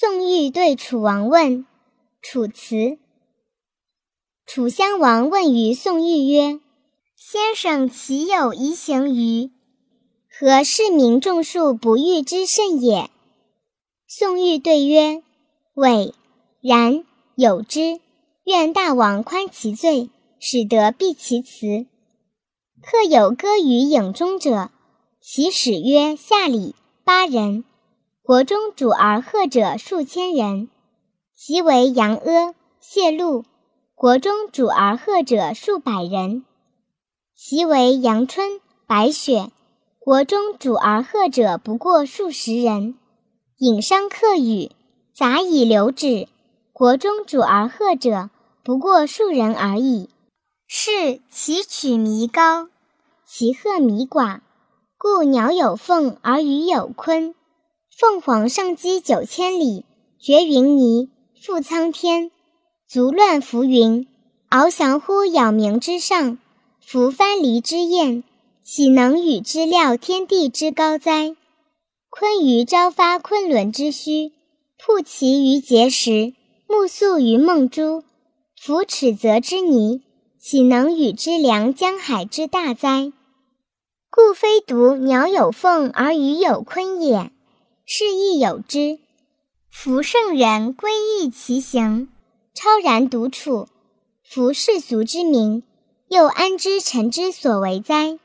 宋玉对楚王问，楚辞。楚襄王问于宋玉曰：“先生岂有夷行于？何事民众数不欲之甚也？”宋玉对曰：“伟，然，有之。愿大王宽其罪，使得避其辞。客有歌于影中者，其始曰下礼八人。”国中主而贺者数千人，其为杨阿、谢禄；国中主而贺者数百人，其为阳春、白雪；国中主而贺者不过数十人。引商客语，杂以流止；国中主而贺者不过数人而已。是其曲弥高，其鹤弥寡，故鸟有凤而鱼有鲲。凤凰上击九千里，绝云霓，覆苍天，足乱浮云，翱翔乎杳冥之上，服藩篱之燕，岂能与之料天地之高哉？鲲鱼朝发昆仑之墟，曝其于碣石，目宿于梦珠，夫尺泽之泥，岂能与之量江海之大哉？故非独鸟有凤而鱼有鲲也。是亦有之。夫圣人归意其行，超然独处。夫世俗之名，又安知臣之所为哉？